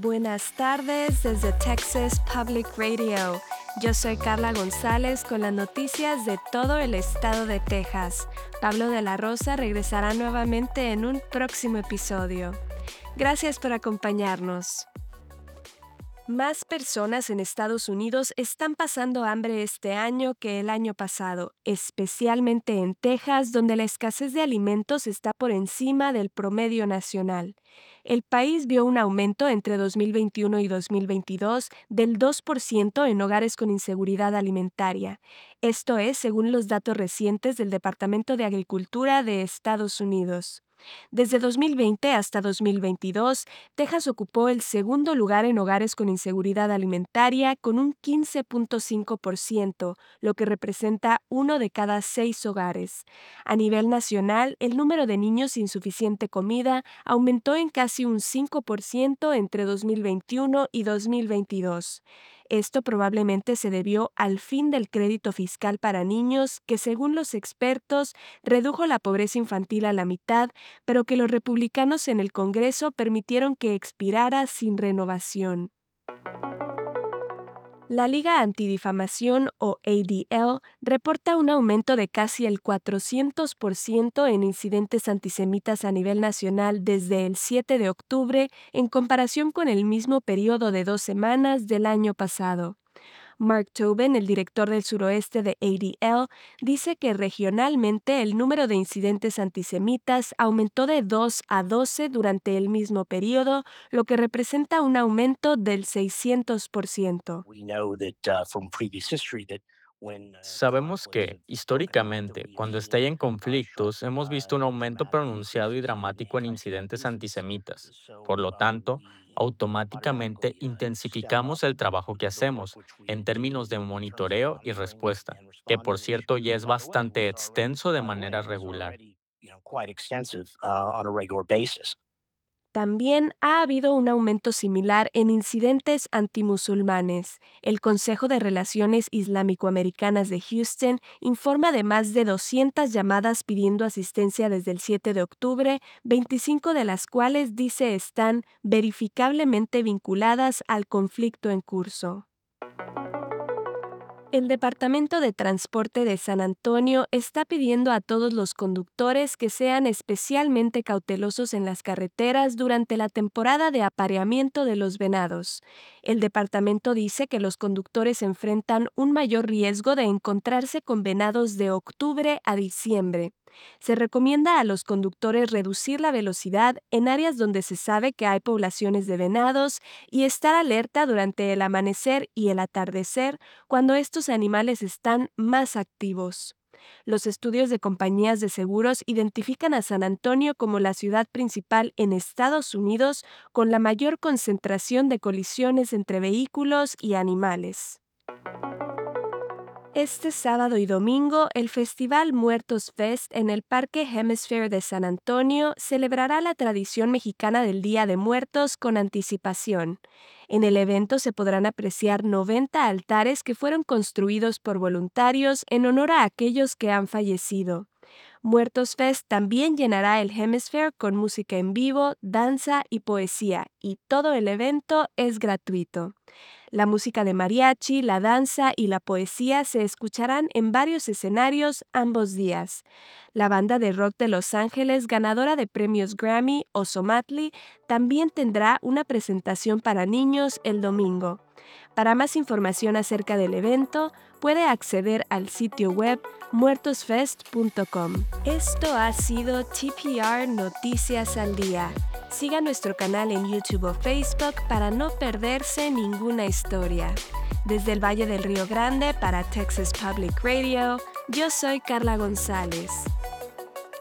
Buenas tardes desde Texas Public Radio. Yo soy Carla González con las noticias de todo el estado de Texas. Pablo de la Rosa regresará nuevamente en un próximo episodio. Gracias por acompañarnos. Más personas en Estados Unidos están pasando hambre este año que el año pasado, especialmente en Texas, donde la escasez de alimentos está por encima del promedio nacional. El país vio un aumento entre 2021 y 2022 del 2% en hogares con inseguridad alimentaria. Esto es según los datos recientes del Departamento de Agricultura de Estados Unidos. Desde 2020 hasta 2022, Texas ocupó el segundo lugar en hogares con inseguridad alimentaria con un 15.5%, lo que representa uno de cada seis hogares. A nivel nacional, el número de niños sin suficiente comida aumentó en casi un 5% entre 2021 y 2022. Esto probablemente se debió al fin del crédito fiscal para niños, que según los expertos redujo la pobreza infantil a la mitad, pero que los republicanos en el Congreso permitieron que expirara sin renovación. La Liga Antidifamación o ADL reporta un aumento de casi el 400% en incidentes antisemitas a nivel nacional desde el 7 de octubre en comparación con el mismo periodo de dos semanas del año pasado. Mark Tobin, el director del suroeste de ADL, dice que regionalmente el número de incidentes antisemitas aumentó de 2 a 12 durante el mismo periodo, lo que representa un aumento del 600%. Sabemos que, históricamente, cuando estallan conflictos, hemos visto un aumento pronunciado y dramático en incidentes antisemitas. Por lo tanto, automáticamente intensificamos el trabajo que hacemos en términos de monitoreo y respuesta, que por cierto ya es bastante extenso de manera regular. También ha habido un aumento similar en incidentes antimusulmanes. El Consejo de Relaciones Islámico-Americanas de Houston informa de más de 200 llamadas pidiendo asistencia desde el 7 de octubre, 25 de las cuales dice están verificablemente vinculadas al conflicto en curso. El Departamento de Transporte de San Antonio está pidiendo a todos los conductores que sean especialmente cautelosos en las carreteras durante la temporada de apareamiento de los venados. El departamento dice que los conductores enfrentan un mayor riesgo de encontrarse con venados de octubre a diciembre. Se recomienda a los conductores reducir la velocidad en áreas donde se sabe que hay poblaciones de venados y estar alerta durante el amanecer y el atardecer cuando estos animales están más activos. Los estudios de compañías de seguros identifican a San Antonio como la ciudad principal en Estados Unidos con la mayor concentración de colisiones entre vehículos y animales. Este sábado y domingo, el Festival Muertos Fest en el Parque Hemisphere de San Antonio celebrará la tradición mexicana del Día de Muertos con anticipación. En el evento se podrán apreciar 90 altares que fueron construidos por voluntarios en honor a aquellos que han fallecido. Muertos Fest también llenará el Hemisphere con música en vivo, danza y poesía, y todo el evento es gratuito. La música de mariachi, la danza y la poesía se escucharán en varios escenarios ambos días. La banda de rock de Los Ángeles, ganadora de premios Grammy, Osomatli, también tendrá una presentación para niños el domingo. Para más información acerca del evento, puede acceder al sitio web muertosfest.com. Esto ha sido TPR Noticias al Día. Siga nuestro canal en YouTube o Facebook para no perderse ninguna historia. Desde el Valle del Río Grande para Texas Public Radio, yo soy Carla González.